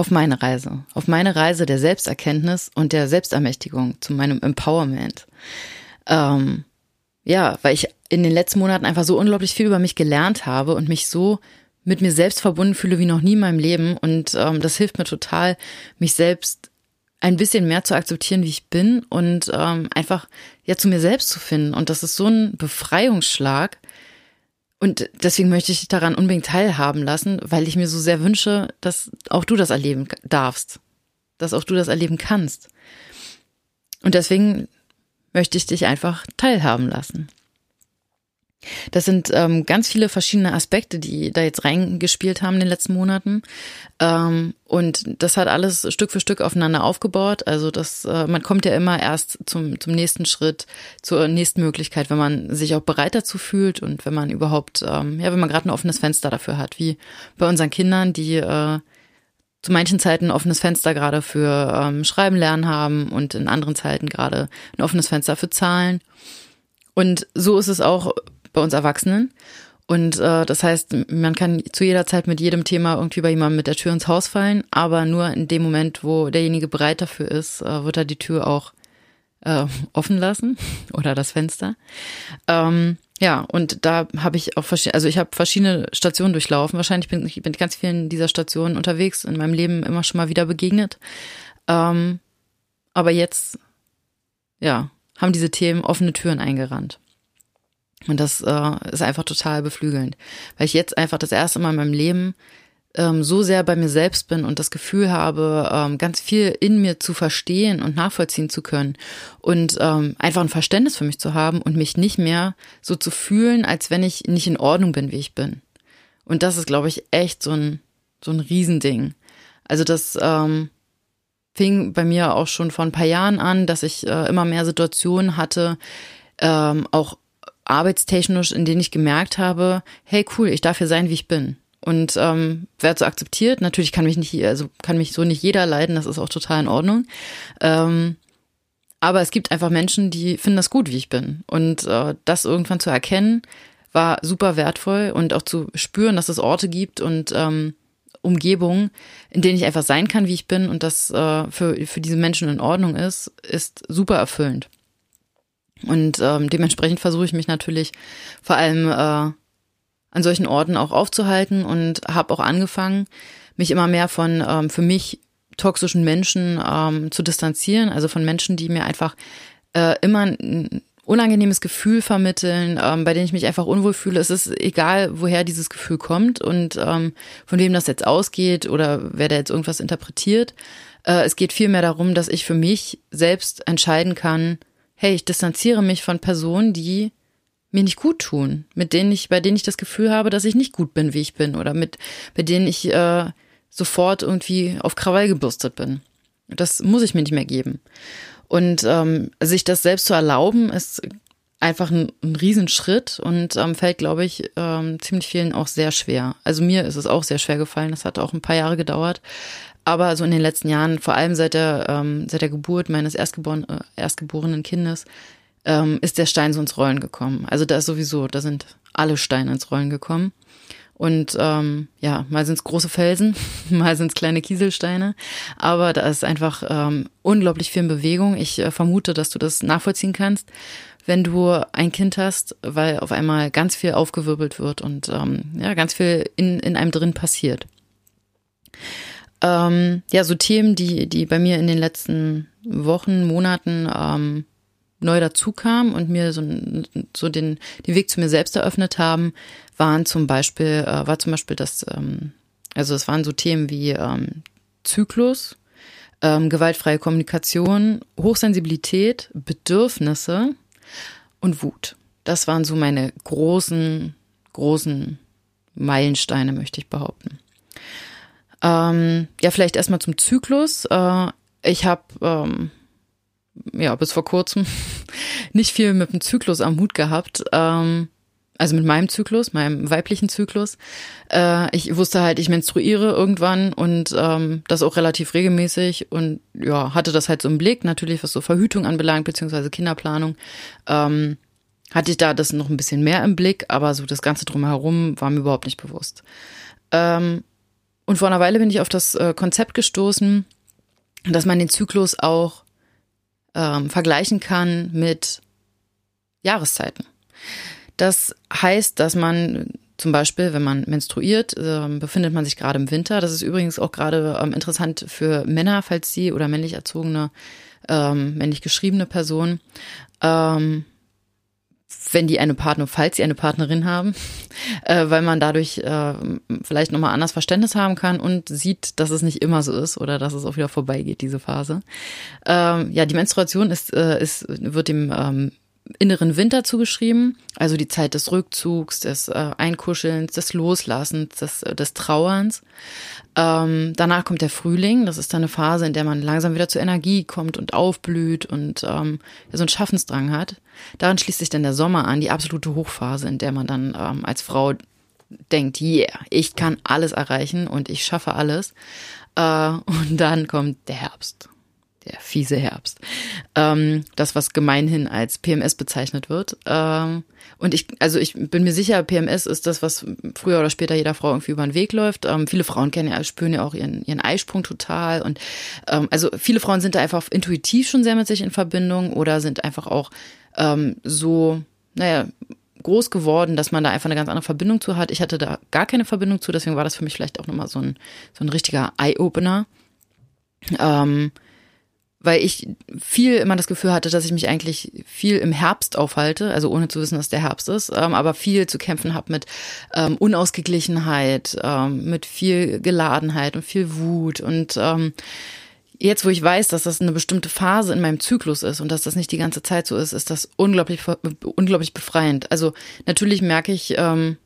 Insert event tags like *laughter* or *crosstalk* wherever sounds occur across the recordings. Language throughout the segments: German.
auf meine Reise, auf meine Reise der Selbsterkenntnis und der Selbstermächtigung zu meinem Empowerment. Ähm, ja, weil ich in den letzten Monaten einfach so unglaublich viel über mich gelernt habe und mich so mit mir selbst verbunden fühle wie noch nie in meinem Leben. Und ähm, das hilft mir total, mich selbst ein bisschen mehr zu akzeptieren, wie ich bin und ähm, einfach ja zu mir selbst zu finden. Und das ist so ein Befreiungsschlag, und deswegen möchte ich dich daran unbedingt teilhaben lassen, weil ich mir so sehr wünsche, dass auch du das erleben darfst, dass auch du das erleben kannst. Und deswegen möchte ich dich einfach teilhaben lassen. Das sind ähm, ganz viele verschiedene Aspekte, die da jetzt reingespielt haben in den letzten Monaten. Ähm, und das hat alles Stück für Stück aufeinander aufgebaut. Also das, äh, man kommt ja immer erst zum, zum nächsten Schritt, zur nächsten Möglichkeit, wenn man sich auch bereit dazu fühlt und wenn man überhaupt, ähm, ja, wenn man gerade ein offenes Fenster dafür hat, wie bei unseren Kindern, die äh, zu manchen Zeiten ein offenes Fenster gerade für ähm, Schreiben lernen haben und in anderen Zeiten gerade ein offenes Fenster für Zahlen. Und so ist es auch bei uns Erwachsenen. Und äh, das heißt, man kann zu jeder Zeit mit jedem Thema irgendwie bei jemandem mit der Tür ins Haus fallen, aber nur in dem Moment, wo derjenige bereit dafür ist, äh, wird er die Tür auch äh, offen lassen *laughs* oder das Fenster. Ähm, ja, und da habe ich auch verschiedene, also ich habe verschiedene Stationen durchlaufen. Wahrscheinlich bin ich bin ganz vielen dieser Stationen unterwegs in meinem Leben immer schon mal wieder begegnet. Ähm, aber jetzt, ja, haben diese Themen offene Türen eingerannt. Und das äh, ist einfach total beflügelnd, weil ich jetzt einfach das erste Mal in meinem Leben ähm, so sehr bei mir selbst bin und das Gefühl habe, ähm, ganz viel in mir zu verstehen und nachvollziehen zu können und ähm, einfach ein Verständnis für mich zu haben und mich nicht mehr so zu fühlen, als wenn ich nicht in Ordnung bin, wie ich bin. Und das ist, glaube ich, echt so ein so ein Riesending. Also das ähm, fing bei mir auch schon vor ein paar Jahren an, dass ich äh, immer mehr Situationen hatte, ähm, auch arbeitstechnisch, in denen ich gemerkt habe, hey cool, ich darf hier sein, wie ich bin. Und ähm, werde so akzeptiert. Natürlich kann mich nicht, also kann mich so nicht jeder leiden, das ist auch total in Ordnung. Ähm, aber es gibt einfach Menschen, die finden das gut, wie ich bin. Und äh, das irgendwann zu erkennen, war super wertvoll und auch zu spüren, dass es Orte gibt und ähm, Umgebungen, in denen ich einfach sein kann, wie ich bin und das äh, für, für diese Menschen in Ordnung ist, ist super erfüllend. Und ähm, dementsprechend versuche ich mich natürlich vor allem äh, an solchen Orten auch aufzuhalten und habe auch angefangen, mich immer mehr von ähm, für mich toxischen Menschen ähm, zu distanzieren, also von Menschen, die mir einfach äh, immer ein unangenehmes Gefühl vermitteln, ähm, bei denen ich mich einfach unwohl fühle. Es ist egal, woher dieses Gefühl kommt und ähm, von wem das jetzt ausgeht oder wer da jetzt irgendwas interpretiert. Äh, es geht vielmehr darum, dass ich für mich selbst entscheiden kann, hey, ich distanziere mich von Personen, die mir nicht gut tun, mit denen ich, bei denen ich das Gefühl habe, dass ich nicht gut bin, wie ich bin, oder mit, bei denen ich äh, sofort irgendwie auf Krawall gebürstet bin. Das muss ich mir nicht mehr geben. Und ähm, sich das selbst zu erlauben, ist einfach ein, ein Riesenschritt und ähm, fällt, glaube ich, ähm, ziemlich vielen auch sehr schwer. Also mir ist es auch sehr schwer gefallen. Das hat auch ein paar Jahre gedauert. Aber so in den letzten Jahren, vor allem seit der, ähm, seit der Geburt meines erstgeboren, äh, erstgeborenen Kindes, ähm, ist der Stein so ins Rollen gekommen. Also da ist sowieso, da sind alle Steine ins Rollen gekommen. Und ähm, ja, mal sind es große Felsen, *laughs* mal sind es kleine Kieselsteine. Aber da ist einfach ähm, unglaublich viel in Bewegung. Ich äh, vermute, dass du das nachvollziehen kannst, wenn du ein Kind hast, weil auf einmal ganz viel aufgewirbelt wird und ähm, ja, ganz viel in, in einem drin passiert ähm, ja, so Themen, die, die bei mir in den letzten Wochen, Monaten ähm, neu dazu kamen und mir so, so den, den Weg zu mir selbst eröffnet haben, waren zum Beispiel, äh, war zum Beispiel das, ähm, also es waren so Themen wie ähm, Zyklus, ähm, gewaltfreie Kommunikation, Hochsensibilität, Bedürfnisse und Wut. Das waren so meine großen, großen Meilensteine, möchte ich behaupten. Ähm, ja, vielleicht erstmal zum Zyklus. Äh, ich habe ähm, ja bis vor kurzem *laughs* nicht viel mit dem Zyklus am Hut gehabt. Ähm, also mit meinem Zyklus, meinem weiblichen Zyklus. Äh, ich wusste halt, ich menstruiere irgendwann und ähm, das auch relativ regelmäßig und ja, hatte das halt so im Blick, natürlich was so Verhütung anbelangt, beziehungsweise Kinderplanung. Ähm, hatte ich da das noch ein bisschen mehr im Blick, aber so das Ganze drumherum war mir überhaupt nicht bewusst. Ähm, und vor einer Weile bin ich auf das äh, Konzept gestoßen, dass man den Zyklus auch ähm, vergleichen kann mit Jahreszeiten. Das heißt, dass man zum Beispiel, wenn man menstruiert, äh, befindet man sich gerade im Winter. Das ist übrigens auch gerade ähm, interessant für Männer, falls sie oder männlich erzogene, ähm, männlich geschriebene Person, ähm, wenn die eine Partner, falls sie eine Partnerin haben, *laughs* äh, weil man dadurch äh, vielleicht nochmal anders Verständnis haben kann und sieht, dass es nicht immer so ist oder dass es auch wieder vorbeigeht, diese Phase. Ähm, ja, die Menstruation ist, äh, ist wird dem ähm, inneren Winter zugeschrieben, also die Zeit des Rückzugs, des äh, Einkuschelns, des Loslassens, des, äh, des Trauerns. Ähm, danach kommt der Frühling, das ist dann eine Phase, in der man langsam wieder zur Energie kommt und aufblüht und ähm, so einen Schaffensdrang hat. Daran schließt sich dann der Sommer an, die absolute Hochphase, in der man dann ähm, als Frau denkt, yeah, ich kann alles erreichen und ich schaffe alles. Äh, und dann kommt der Herbst der fiese Herbst. Ähm, das, was gemeinhin als PMS bezeichnet wird. Ähm, und ich, also ich bin mir sicher, PMS ist das, was früher oder später jeder Frau irgendwie über den Weg läuft. Ähm, viele Frauen kennen ja, spüren ja auch ihren, ihren Eisprung total. Und ähm, also viele Frauen sind da einfach intuitiv schon sehr mit sich in Verbindung oder sind einfach auch ähm, so, naja, groß geworden, dass man da einfach eine ganz andere Verbindung zu hat. Ich hatte da gar keine Verbindung zu, deswegen war das für mich vielleicht auch nochmal so ein, so ein richtiger Eye-Opener. Ähm, weil ich viel immer das Gefühl hatte, dass ich mich eigentlich viel im Herbst aufhalte, also ohne zu wissen, dass der Herbst ist, ähm, aber viel zu kämpfen habe mit ähm, Unausgeglichenheit, ähm, mit viel Geladenheit und viel Wut und ähm, jetzt, wo ich weiß, dass das eine bestimmte Phase in meinem Zyklus ist und dass das nicht die ganze Zeit so ist, ist das unglaublich, unglaublich befreiend. Also natürlich merke ich, ähm,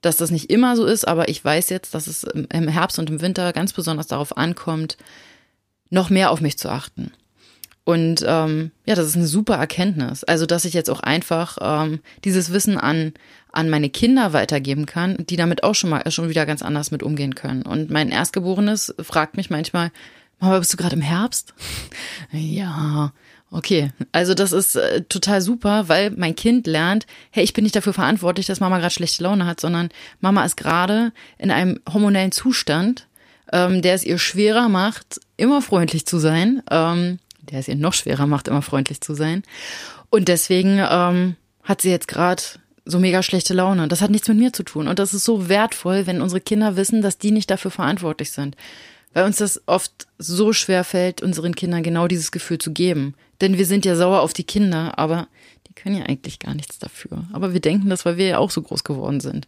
dass das nicht immer so ist, aber ich weiß jetzt, dass es im Herbst und im Winter ganz besonders darauf ankommt, noch mehr auf mich zu achten. Und ähm, ja, das ist eine super Erkenntnis. Also, dass ich jetzt auch einfach ähm, dieses Wissen an, an meine Kinder weitergeben kann, die damit auch schon mal schon wieder ganz anders mit umgehen können. Und mein Erstgeborenes fragt mich manchmal, Mama, bist du gerade im Herbst? *laughs* ja, okay. Also das ist äh, total super, weil mein Kind lernt, hey, ich bin nicht dafür verantwortlich, dass Mama gerade schlechte Laune hat, sondern Mama ist gerade in einem hormonellen Zustand, ähm, der es ihr schwerer macht, immer freundlich zu sein, ähm, der es ihr noch schwerer macht, immer freundlich zu sein. Und deswegen ähm, hat sie jetzt gerade so mega schlechte Laune. Das hat nichts mit mir zu tun. Und das ist so wertvoll, wenn unsere Kinder wissen, dass die nicht dafür verantwortlich sind. Weil uns das oft so schwer fällt, unseren Kindern genau dieses Gefühl zu geben. Denn wir sind ja sauer auf die Kinder, aber die können ja eigentlich gar nichts dafür. Aber wir denken das, weil wir ja auch so groß geworden sind.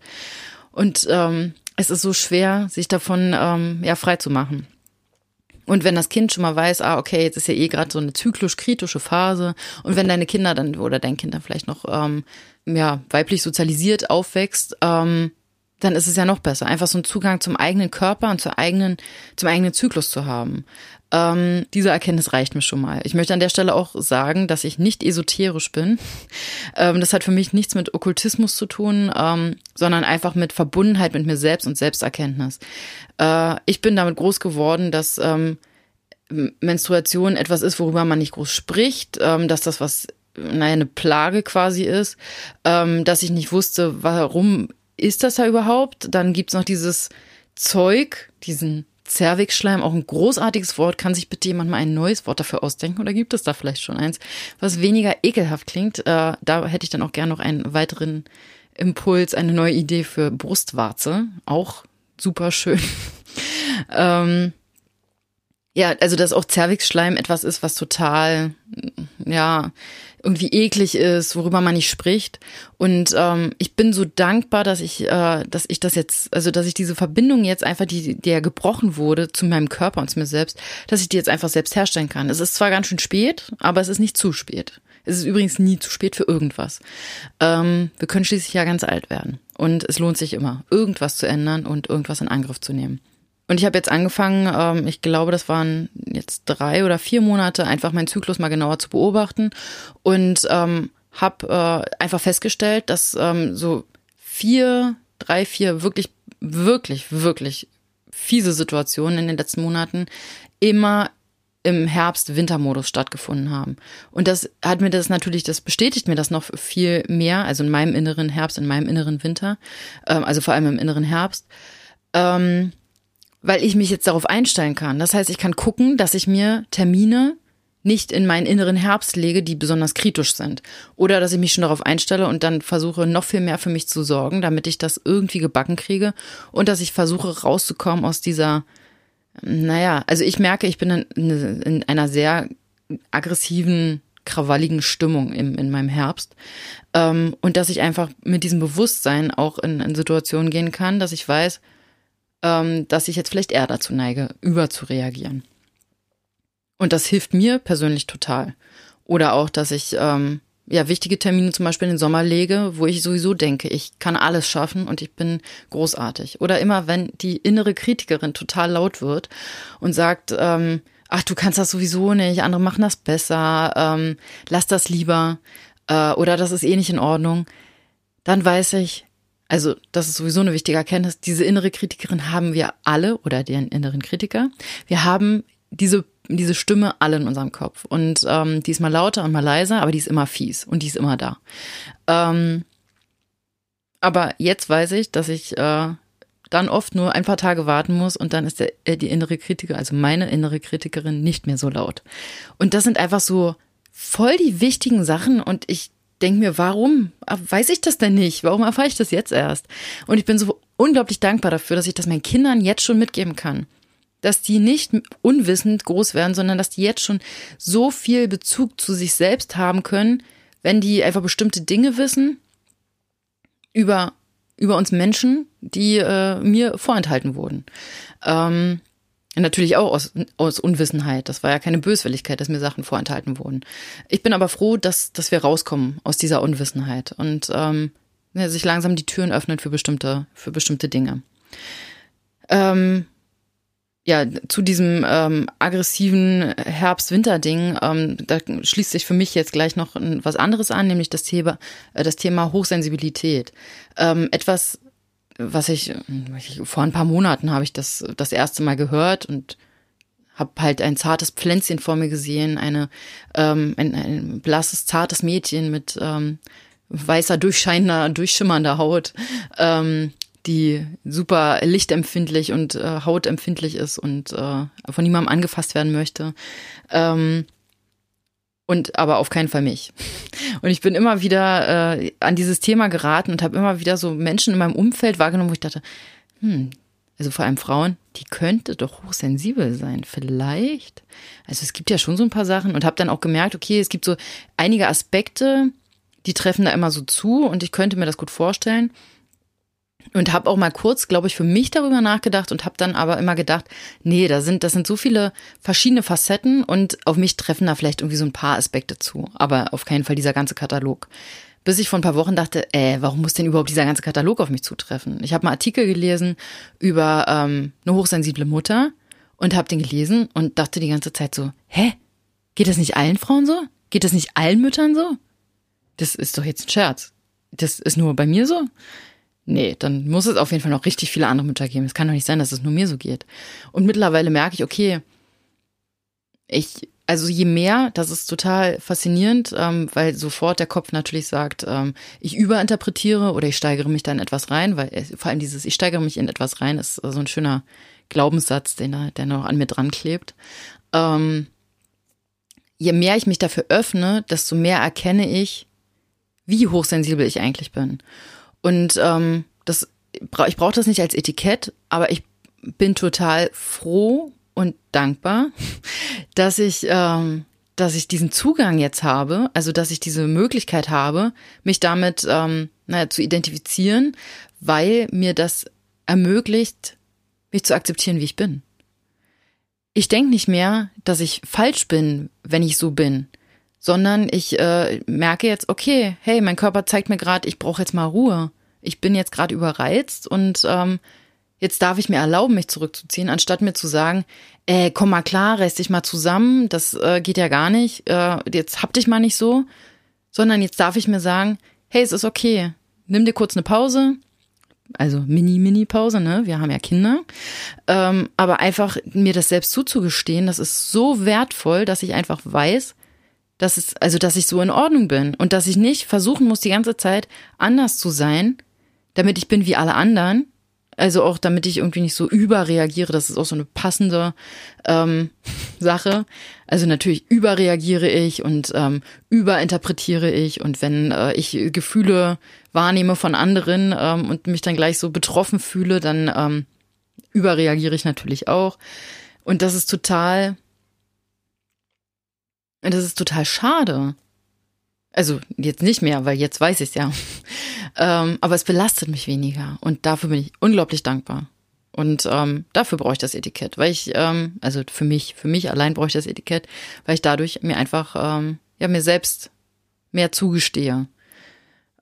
Und ähm, es ist so schwer, sich davon ähm, ja frei zu machen. Und wenn das Kind schon mal weiß, ah, okay, jetzt ist ja eh gerade so eine zyklisch-kritische Phase, und wenn deine Kinder dann oder dein Kind dann vielleicht noch ähm, ja, weiblich sozialisiert aufwächst, ähm, dann ist es ja noch besser, einfach so einen Zugang zum eigenen Körper und zur eigenen, zum eigenen Zyklus zu haben. Ähm, diese Erkenntnis reicht mir schon mal. Ich möchte an der Stelle auch sagen, dass ich nicht esoterisch bin. *laughs* Ähm, das hat für mich nichts mit Okkultismus zu tun, ähm, sondern einfach mit Verbundenheit mit mir selbst und Selbsterkenntnis. Äh, ich bin damit groß geworden, dass ähm, Menstruation etwas ist, worüber man nicht groß spricht, ähm, dass das was, naja, eine Plage quasi ist, ähm, dass ich nicht wusste, warum ist das da überhaupt? Dann gibt's noch dieses Zeug, diesen Zervixschleim, auch ein großartiges Wort. Kann sich bitte jemand mal ein neues Wort dafür ausdenken oder gibt es da vielleicht schon eins, was weniger ekelhaft klingt? Äh, da hätte ich dann auch gerne noch einen weiteren Impuls, eine neue Idee für Brustwarze. Auch super schön. *laughs* ähm, ja, also dass auch Zervixschleim etwas ist, was total, ja, irgendwie eklig ist, worüber man nicht spricht. Und ähm, ich bin so dankbar, dass ich, äh, dass ich das jetzt, also dass ich diese Verbindung jetzt einfach, die, die ja gebrochen wurde zu meinem Körper und zu mir selbst, dass ich die jetzt einfach selbst herstellen kann. Es ist zwar ganz schön spät, aber es ist nicht zu spät. Es ist übrigens nie zu spät für irgendwas. Ähm, wir können schließlich ja ganz alt werden. Und es lohnt sich immer, irgendwas zu ändern und irgendwas in Angriff zu nehmen. Und ich habe jetzt angefangen, ähm, ich glaube, das waren jetzt drei oder vier Monate, einfach meinen Zyklus mal genauer zu beobachten und ähm, habe äh, einfach festgestellt, dass ähm, so vier, drei, vier wirklich, wirklich, wirklich fiese Situationen in den letzten Monaten immer im Herbst-Winter-Modus stattgefunden haben. Und das hat mir das natürlich, das bestätigt mir das noch viel mehr, also in meinem inneren Herbst, in meinem inneren Winter, ähm, also vor allem im inneren Herbst. Ähm, weil ich mich jetzt darauf einstellen kann. Das heißt, ich kann gucken, dass ich mir Termine nicht in meinen inneren Herbst lege, die besonders kritisch sind. Oder dass ich mich schon darauf einstelle und dann versuche, noch viel mehr für mich zu sorgen, damit ich das irgendwie gebacken kriege und dass ich versuche, rauszukommen aus dieser, naja, also ich merke, ich bin in, in einer sehr aggressiven, krawalligen Stimmung im, in meinem Herbst. Ähm, und dass ich einfach mit diesem Bewusstsein auch in, in Situationen gehen kann, dass ich weiß, dass ich jetzt vielleicht eher dazu neige, überzureagieren. Und das hilft mir persönlich total. Oder auch, dass ich ähm, ja wichtige Termine zum Beispiel in den Sommer lege, wo ich sowieso denke, ich kann alles schaffen und ich bin großartig. Oder immer, wenn die innere Kritikerin total laut wird und sagt, ähm, ach, du kannst das sowieso nicht, andere machen das besser, ähm, lass das lieber äh, oder das ist eh nicht in Ordnung, dann weiß ich, also das ist sowieso eine wichtige Erkenntnis, diese innere Kritikerin haben wir alle oder den inneren Kritiker. Wir haben diese, diese Stimme alle in unserem Kopf. Und ähm, die ist mal lauter und mal leiser, aber die ist immer fies und die ist immer da. Ähm, aber jetzt weiß ich, dass ich äh, dann oft nur ein paar Tage warten muss und dann ist der, äh, die innere Kritiker, also meine innere Kritikerin, nicht mehr so laut. Und das sind einfach so voll die wichtigen Sachen und ich denke mir, warum weiß ich das denn nicht? Warum erfahre ich das jetzt erst? Und ich bin so unglaublich dankbar dafür, dass ich das meinen Kindern jetzt schon mitgeben kann. Dass die nicht unwissend groß werden, sondern dass die jetzt schon so viel Bezug zu sich selbst haben können, wenn die einfach bestimmte Dinge wissen über, über uns Menschen, die äh, mir vorenthalten wurden. Ähm, Natürlich auch aus, aus Unwissenheit. Das war ja keine Böswilligkeit, dass mir Sachen vorenthalten wurden. Ich bin aber froh, dass, dass wir rauskommen aus dieser Unwissenheit und ähm, sich langsam die Türen öffnen für bestimmte, für bestimmte Dinge. Ähm, ja, zu diesem ähm, aggressiven Herbst-Winter-Ding, ähm, da schließt sich für mich jetzt gleich noch was anderes an, nämlich das Thema, äh, das Thema Hochsensibilität. Ähm, etwas, was ich, vor ein paar Monaten habe ich das das erste Mal gehört und habe halt ein zartes Pflänzchen vor mir gesehen, eine ähm, ein, ein blasses zartes Mädchen mit ähm, weißer durchscheinender durchschimmernder Haut, ähm, die super lichtempfindlich und äh, hautempfindlich ist und äh, von niemandem angefasst werden möchte. Ähm, und aber auf keinen Fall mich. Und ich bin immer wieder äh, an dieses Thema geraten und habe immer wieder so Menschen in meinem Umfeld wahrgenommen, wo ich dachte, hm, also vor allem Frauen, die könnte doch hochsensibel sein, vielleicht. Also es gibt ja schon so ein paar Sachen und habe dann auch gemerkt, okay, es gibt so einige Aspekte, die treffen da immer so zu und ich könnte mir das gut vorstellen und habe auch mal kurz, glaube ich, für mich darüber nachgedacht und habe dann aber immer gedacht, nee, da sind das sind so viele verschiedene Facetten und auf mich treffen da vielleicht irgendwie so ein paar Aspekte zu, aber auf keinen Fall dieser ganze Katalog. Bis ich vor ein paar Wochen dachte, äh, warum muss denn überhaupt dieser ganze Katalog auf mich zutreffen? Ich habe mal Artikel gelesen über ähm, eine hochsensible Mutter und habe den gelesen und dachte die ganze Zeit so, hä, geht das nicht allen Frauen so? Geht das nicht allen Müttern so? Das ist doch jetzt ein Scherz. Das ist nur bei mir so. Nee, dann muss es auf jeden Fall noch richtig viele andere Mütter geben. Es kann doch nicht sein, dass es nur mir so geht. Und mittlerweile merke ich, okay, ich, also je mehr, das ist total faszinierend, ähm, weil sofort der Kopf natürlich sagt, ähm, ich überinterpretiere oder ich steigere mich da in etwas rein, weil äh, vor allem dieses, ich steigere mich in etwas rein, ist so ein schöner Glaubenssatz, den, der noch an mir dran klebt. Ähm, je mehr ich mich dafür öffne, desto mehr erkenne ich, wie hochsensibel ich eigentlich bin. Und ähm, das, ich brauche das nicht als Etikett, aber ich bin total froh und dankbar, *laughs* dass ich, ähm, dass ich diesen Zugang jetzt habe, also dass ich diese Möglichkeit habe, mich damit ähm, naja, zu identifizieren, weil mir das ermöglicht, mich zu akzeptieren, wie ich bin. Ich denke nicht mehr, dass ich falsch bin, wenn ich so bin, sondern ich äh, merke jetzt, okay, hey, mein Körper zeigt mir gerade, ich brauche jetzt mal Ruhe. Ich bin jetzt gerade überreizt und ähm, Jetzt darf ich mir erlauben, mich zurückzuziehen, anstatt mir zu sagen, äh, komm mal klar, reiß dich mal zusammen, das äh, geht ja gar nicht, äh, jetzt hab dich mal nicht so, sondern jetzt darf ich mir sagen, hey, es ist okay, nimm dir kurz eine Pause, also Mini-Mini-Pause, ne? Wir haben ja Kinder. Ähm, aber einfach mir das selbst zuzugestehen, das ist so wertvoll, dass ich einfach weiß, dass es, also dass ich so in Ordnung bin und dass ich nicht versuchen muss, die ganze Zeit anders zu sein, damit ich bin wie alle anderen, also auch damit ich irgendwie nicht so überreagiere, das ist auch so eine passende ähm, *laughs* Sache. Also natürlich überreagiere ich und ähm, überinterpretiere ich und wenn äh, ich Gefühle wahrnehme von anderen ähm, und mich dann gleich so betroffen fühle, dann ähm, überreagiere ich natürlich auch. Und das ist total, das ist total schade. Also jetzt nicht mehr, weil jetzt weiß ich es ja. ähm, aber es belastet mich weniger und dafür bin ich unglaublich dankbar. Und ähm, dafür brauche ich das Etikett, weil ich, ähm, also für mich, für mich allein brauche ich das Etikett, weil ich dadurch mir einfach, ähm, ja, mir selbst mehr zugestehe.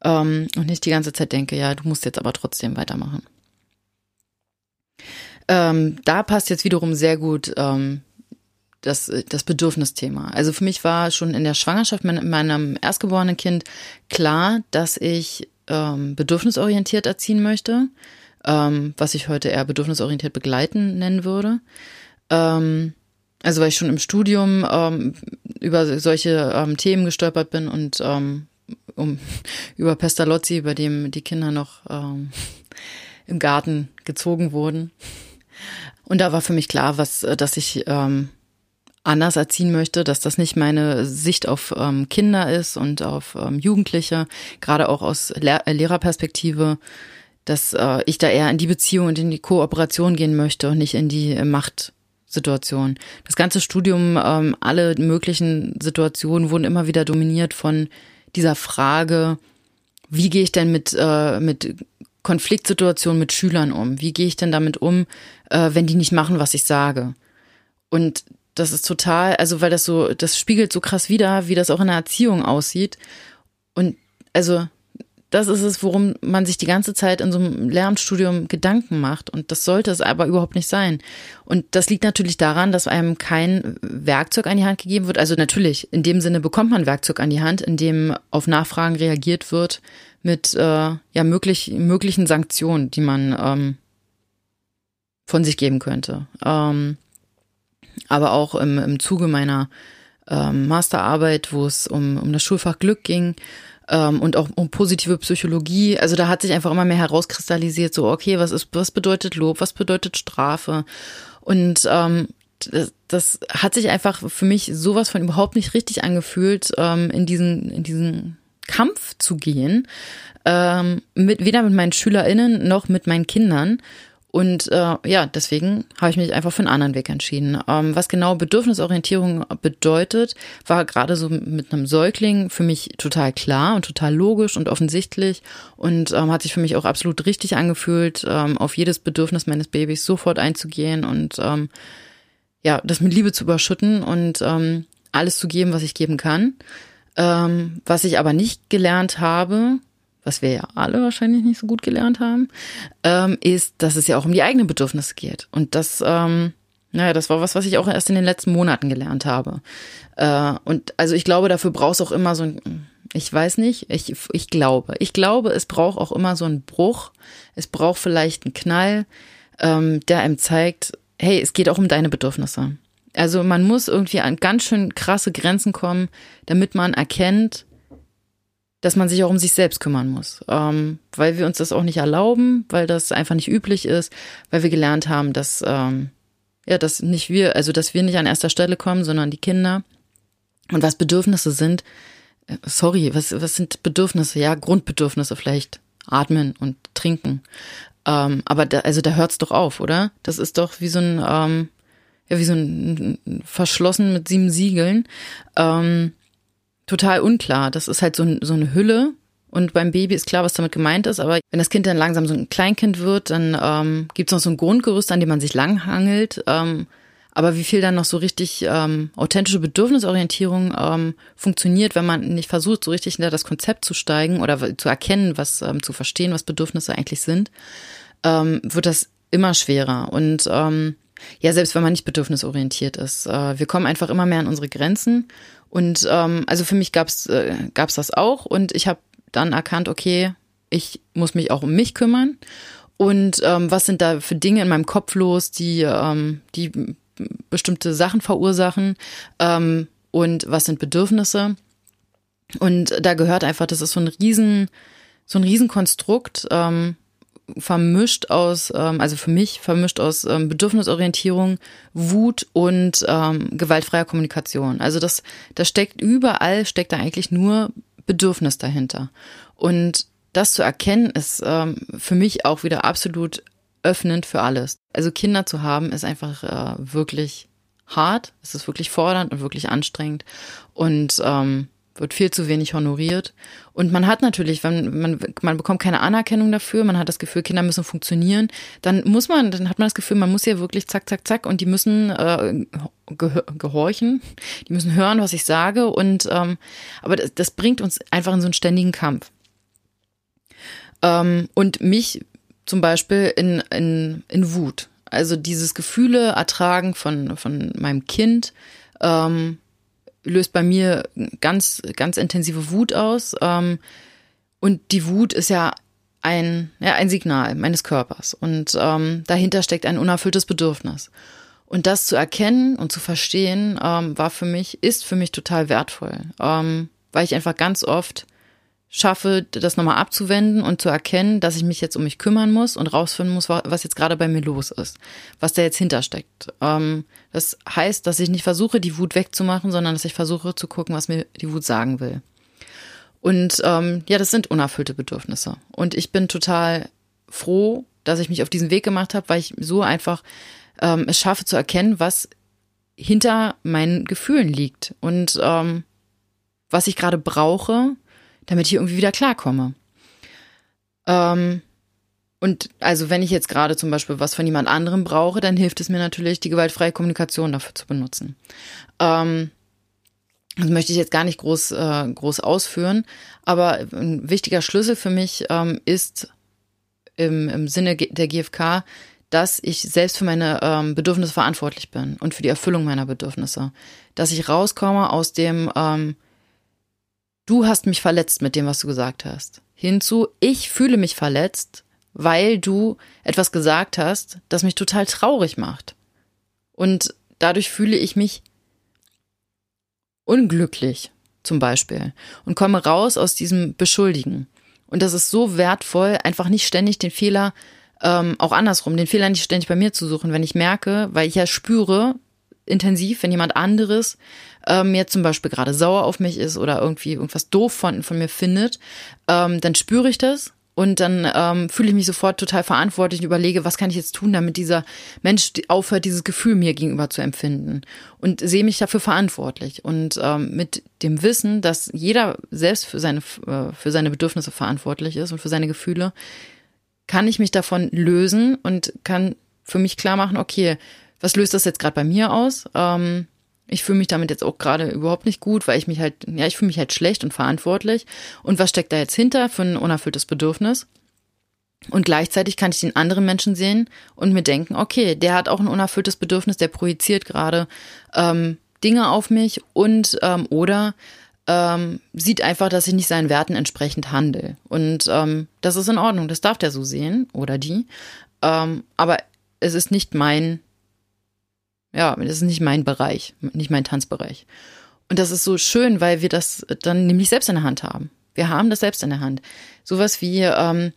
Ähm, und nicht die ganze Zeit denke, ja, du musst jetzt aber trotzdem weitermachen. Ähm, da passt jetzt wiederum sehr gut ähm, das, das Bedürfnisthema. Also für mich war schon in der Schwangerschaft mit meinem erstgeborenen Kind klar, dass ich ähm, bedürfnisorientiert erziehen möchte, ähm, was ich heute eher bedürfnisorientiert begleiten nennen würde. Ähm, also weil ich schon im Studium ähm, über solche ähm, Themen gestolpert bin und ähm, um, *laughs* über Pestalozzi, bei dem die Kinder noch ähm, *laughs* im Garten gezogen wurden. Und da war für mich klar, was, äh, dass ich ähm, anders erziehen möchte, dass das nicht meine Sicht auf ähm, Kinder ist und auf ähm, Jugendliche, gerade auch aus Lehr äh, Lehrerperspektive, dass äh, ich da eher in die Beziehung und in die Kooperation gehen möchte und nicht in die äh, Machtsituation. Das ganze Studium, ähm, alle möglichen Situationen wurden immer wieder dominiert von dieser Frage, wie gehe ich denn mit, äh, mit Konfliktsituationen mit Schülern um? Wie gehe ich denn damit um, äh, wenn die nicht machen, was ich sage? Und das ist total, also weil das so, das spiegelt so krass wieder, wie das auch in der Erziehung aussieht. Und also das ist es, worum man sich die ganze Zeit in so einem Lehramtsstudium Gedanken macht. Und das sollte es aber überhaupt nicht sein. Und das liegt natürlich daran, dass einem kein Werkzeug an die Hand gegeben wird. Also natürlich, in dem Sinne bekommt man Werkzeug an die Hand, in dem auf Nachfragen reagiert wird mit äh, ja möglich, möglichen Sanktionen, die man ähm, von sich geben könnte. Ähm, aber auch im, im Zuge meiner ähm, Masterarbeit, wo es um, um das Schulfach Glück ging ähm, und auch um positive Psychologie. Also da hat sich einfach immer mehr herauskristallisiert, so okay, was ist, was bedeutet Lob, was bedeutet Strafe? Und ähm, das, das hat sich einfach für mich sowas von überhaupt nicht richtig angefühlt, ähm, in diesen, in diesen Kampf zu gehen, ähm, mit, weder mit meinen SchülerInnen noch mit meinen Kindern. Und äh, ja, deswegen habe ich mich einfach für einen anderen Weg entschieden. Ähm, was genau Bedürfnisorientierung bedeutet, war gerade so mit einem Säugling für mich total klar und total logisch und offensichtlich und ähm, hat sich für mich auch absolut richtig angefühlt, ähm, auf jedes Bedürfnis meines Babys sofort einzugehen und ähm, ja, das mit Liebe zu überschütten und ähm, alles zu geben, was ich geben kann. Ähm, was ich aber nicht gelernt habe, was wir ja alle wahrscheinlich nicht so gut gelernt haben, ähm, ist, dass es ja auch um die eigenen Bedürfnisse geht. Und das, ähm, naja, das war was, was ich auch erst in den letzten Monaten gelernt habe. Äh, und also ich glaube, dafür brauchst auch immer so ein, ich weiß nicht, ich, ich glaube, ich glaube, es braucht auch immer so einen Bruch. Es braucht vielleicht einen Knall, ähm, der einem zeigt, hey, es geht auch um deine Bedürfnisse. Also man muss irgendwie an ganz schön krasse Grenzen kommen, damit man erkennt, dass man sich auch um sich selbst kümmern muss, ähm, weil wir uns das auch nicht erlauben, weil das einfach nicht üblich ist, weil wir gelernt haben, dass ähm, ja, dass nicht wir, also dass wir nicht an erster Stelle kommen, sondern die Kinder. Und was Bedürfnisse sind, äh, sorry, was was sind Bedürfnisse? Ja, Grundbedürfnisse vielleicht, atmen und trinken. Ähm, aber da, also da hört's doch auf, oder? Das ist doch wie so ein ähm, ja wie so ein verschlossen mit sieben Siegeln. Ähm, total unklar. Das ist halt so, so eine Hülle. Und beim Baby ist klar, was damit gemeint ist, aber wenn das Kind dann langsam so ein Kleinkind wird, dann ähm, gibt es noch so ein Grundgerüst, an dem man sich langhangelt. Ähm, aber wie viel dann noch so richtig ähm, authentische Bedürfnisorientierung ähm, funktioniert, wenn man nicht versucht, so richtig hinter das Konzept zu steigen oder zu erkennen, was ähm, zu verstehen, was Bedürfnisse eigentlich sind, ähm, wird das immer schwerer. Und ähm, ja, selbst wenn man nicht bedürfnisorientiert ist. Äh, wir kommen einfach immer mehr an unsere Grenzen. Und ähm, also für mich gab's äh, gab's das auch. Und ich habe dann erkannt, okay, ich muss mich auch um mich kümmern. Und ähm, was sind da für Dinge in meinem Kopf los, die, ähm, die bestimmte Sachen verursachen? Ähm, und was sind Bedürfnisse? Und da gehört einfach, das ist so ein riesen, so ein Riesenkonstrukt, ähm, vermischt aus, ähm, also für mich vermischt aus ähm, Bedürfnisorientierung, Wut und ähm, gewaltfreier Kommunikation. Also das, das steckt überall, steckt da eigentlich nur Bedürfnis dahinter. Und das zu erkennen, ist ähm, für mich auch wieder absolut öffnend für alles. Also Kinder zu haben, ist einfach äh, wirklich hart, es ist wirklich fordernd und wirklich anstrengend. Und ähm, wird viel zu wenig honoriert. Und man hat natürlich, wenn man, man bekommt keine Anerkennung dafür, man hat das Gefühl, Kinder müssen funktionieren, dann muss man, dann hat man das Gefühl, man muss ja wirklich zack, zack, zack und die müssen äh, gehorchen, die müssen hören, was ich sage. Und ähm, aber das, das bringt uns einfach in so einen ständigen Kampf. Ähm, und mich zum Beispiel in, in, in Wut. Also dieses Gefühle ertragen von, von meinem Kind. Ähm, löst bei mir ganz, ganz intensive Wut aus. Ähm, und die Wut ist ja ein, ja, ein Signal meines Körpers. Und ähm, dahinter steckt ein unerfülltes Bedürfnis. Und das zu erkennen und zu verstehen, ähm, war für mich, ist für mich total wertvoll. Ähm, weil ich einfach ganz oft schaffe, das nochmal abzuwenden und zu erkennen, dass ich mich jetzt um mich kümmern muss und rausfinden muss, was jetzt gerade bei mir los ist, was da jetzt hintersteckt. Ähm, das heißt, dass ich nicht versuche, die Wut wegzumachen, sondern dass ich versuche zu gucken, was mir die Wut sagen will. Und ähm, ja, das sind unerfüllte Bedürfnisse. Und ich bin total froh, dass ich mich auf diesen Weg gemacht habe, weil ich so einfach ähm, es schaffe zu erkennen, was hinter meinen Gefühlen liegt und ähm, was ich gerade brauche, damit ich irgendwie wieder klarkomme. Ähm, und also wenn ich jetzt gerade zum Beispiel was von jemand anderem brauche, dann hilft es mir natürlich, die gewaltfreie Kommunikation dafür zu benutzen. Ähm, das möchte ich jetzt gar nicht groß, äh, groß ausführen, aber ein wichtiger Schlüssel für mich ähm, ist im, im Sinne der GfK, dass ich selbst für meine ähm, Bedürfnisse verantwortlich bin und für die Erfüllung meiner Bedürfnisse. Dass ich rauskomme aus dem, ähm, du hast mich verletzt mit dem, was du gesagt hast. Hinzu, ich fühle mich verletzt, weil du etwas gesagt hast, das mich total traurig macht. Und dadurch fühle ich mich unglücklich, zum Beispiel, und komme raus aus diesem Beschuldigen. Und das ist so wertvoll, einfach nicht ständig den Fehler, ähm, auch andersrum, den Fehler nicht ständig bei mir zu suchen, wenn ich merke, weil ich ja spüre, intensiv, wenn jemand anderes ähm, jetzt zum Beispiel gerade sauer auf mich ist oder irgendwie irgendwas doof von, von mir findet, ähm, dann spüre ich das und dann ähm, fühle ich mich sofort total verantwortlich und überlege, was kann ich jetzt tun, damit dieser Mensch aufhört, dieses Gefühl mir gegenüber zu empfinden. Und sehe mich dafür verantwortlich. Und ähm, mit dem Wissen, dass jeder selbst für seine, äh, für seine Bedürfnisse verantwortlich ist und für seine Gefühle, kann ich mich davon lösen und kann für mich klar machen, okay, was löst das jetzt gerade bei mir aus? Ähm, ich fühle mich damit jetzt auch gerade überhaupt nicht gut, weil ich mich halt, ja, ich fühle mich halt schlecht und verantwortlich. Und was steckt da jetzt hinter für ein unerfülltes Bedürfnis? Und gleichzeitig kann ich den anderen Menschen sehen und mir denken, okay, der hat auch ein unerfülltes Bedürfnis, der projiziert gerade ähm, Dinge auf mich und ähm, oder ähm, sieht einfach, dass ich nicht seinen Werten entsprechend handle. Und ähm, das ist in Ordnung, das darf der so sehen oder die. Ähm, aber es ist nicht mein ja, das ist nicht mein Bereich, nicht mein Tanzbereich. Und das ist so schön, weil wir das dann nämlich selbst in der Hand haben. Wir haben das selbst in der Hand. Sowas wie, ähm,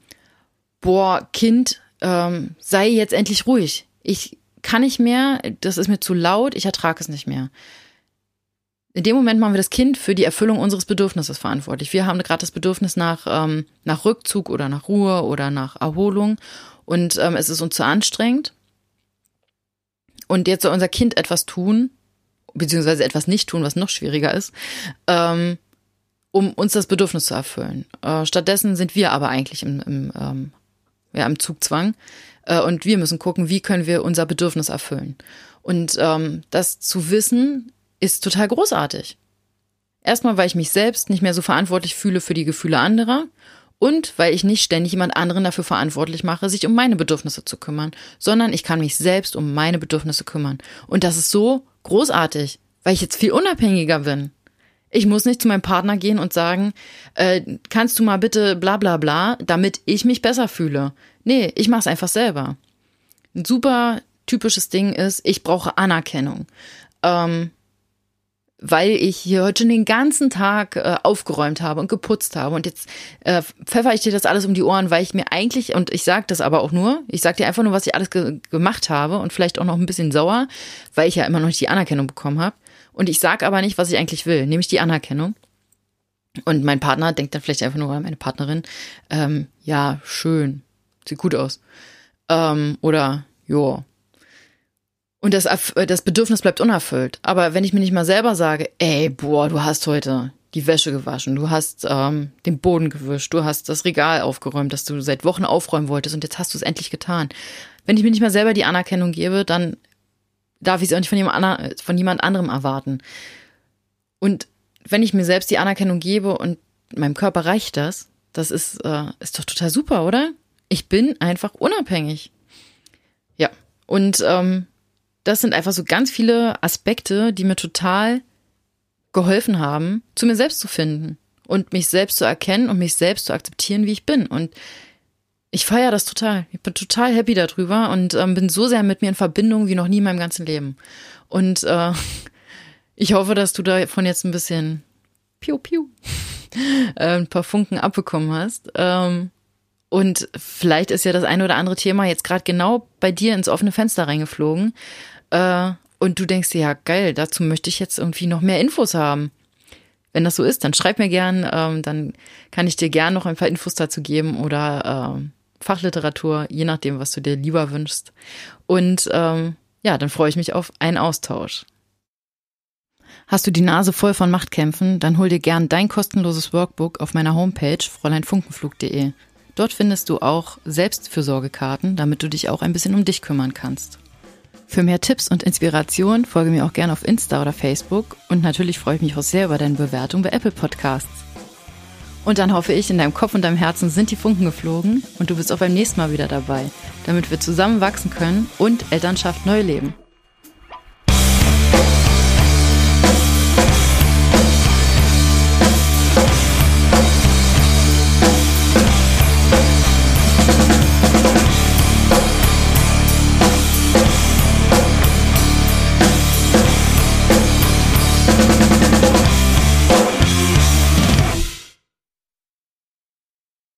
boah, Kind, ähm, sei jetzt endlich ruhig. Ich kann nicht mehr, das ist mir zu laut, ich ertrage es nicht mehr. In dem Moment machen wir das Kind für die Erfüllung unseres Bedürfnisses verantwortlich. Wir haben gerade das Bedürfnis nach, ähm, nach Rückzug oder nach Ruhe oder nach Erholung und ähm, es ist uns zu anstrengend und jetzt soll unser Kind etwas tun, beziehungsweise etwas nicht tun, was noch schwieriger ist, ähm, um uns das Bedürfnis zu erfüllen. Äh, stattdessen sind wir aber eigentlich im, im, ähm, ja, im Zugzwang äh, und wir müssen gucken, wie können wir unser Bedürfnis erfüllen. Und ähm, das zu wissen, ist total großartig. Erstmal, weil ich mich selbst nicht mehr so verantwortlich fühle für die Gefühle anderer Und weil ich nicht ständig jemand anderen dafür verantwortlich mache, sich um meine Bedürfnisse zu kümmern, sondern ich kann mich selbst um meine Bedürfnisse kümmern. Und das ist so großartig, weil ich jetzt viel unabhängiger bin. Ich muss nicht zu meinem Partner gehen und sagen, äh, kannst du mal bitte bla bla bla, damit ich mich besser fühle. Nee, ich mach's einfach selber. Ein super typisches Ding ist, ich brauche Anerkennung. Ähm, weil ich hier heute schon den ganzen Tag äh, aufgeräumt habe und geputzt habe. Und jetzt äh, pfeffer ich dir das alles um die Ohren, weil ich mir eigentlich, und ich sage das aber auch nur, ich sage dir einfach nur, was ich alles ge gemacht habe und vielleicht auch noch ein bisschen sauer, weil ich ja immer noch nicht die Anerkennung bekommen habe. Und ich sage aber nicht, was ich eigentlich will, nämlich die Anerkennung. Und mein Partner denkt dann vielleicht einfach nur, meine Partnerin, ähm, ja, schön, sieht gut aus. Ähm, oder, jo. Und das, das Bedürfnis bleibt unerfüllt. Aber wenn ich mir nicht mal selber sage, ey, boah, du hast heute die Wäsche gewaschen, du hast ähm, den Boden gewischt, du hast das Regal aufgeräumt, das du seit Wochen aufräumen wolltest und jetzt hast du es endlich getan. Wenn ich mir nicht mal selber die Anerkennung gebe, dann darf ich es auch nicht von jemand, von jemand anderem erwarten. Und wenn ich mir selbst die Anerkennung gebe und meinem Körper reicht das, das ist, äh, ist doch total super, oder? Ich bin einfach unabhängig. Ja, und ähm, das sind einfach so ganz viele Aspekte, die mir total geholfen haben, zu mir selbst zu finden und mich selbst zu erkennen und mich selbst zu akzeptieren, wie ich bin. Und ich feiere das total. Ich bin total happy darüber und ähm, bin so sehr mit mir in Verbindung wie noch nie in meinem ganzen Leben. Und äh, *laughs* ich hoffe, dass du davon jetzt ein bisschen piu piu *laughs* äh, ein paar Funken abbekommen hast. Ähm, und vielleicht ist ja das eine oder andere Thema jetzt gerade genau bei dir ins offene Fenster reingeflogen. Äh, und du denkst dir, ja, geil, dazu möchte ich jetzt irgendwie noch mehr Infos haben. Wenn das so ist, dann schreib mir gern, ähm, dann kann ich dir gern noch ein paar Infos dazu geben oder äh, Fachliteratur, je nachdem, was du dir lieber wünschst. Und ähm, ja, dann freue ich mich auf einen Austausch. Hast du die Nase voll von Machtkämpfen, dann hol dir gern dein kostenloses Workbook auf meiner Homepage fräuleinfunkenflug.de. Dort findest du auch Selbstfürsorgekarten, damit du dich auch ein bisschen um dich kümmern kannst. Für mehr Tipps und Inspiration folge mir auch gerne auf Insta oder Facebook und natürlich freue ich mich auch sehr über deine Bewertung bei Apple Podcasts. Und dann hoffe ich, in deinem Kopf und deinem Herzen sind die Funken geflogen und du bist auch beim nächsten Mal wieder dabei, damit wir zusammen wachsen können und Elternschaft neu leben.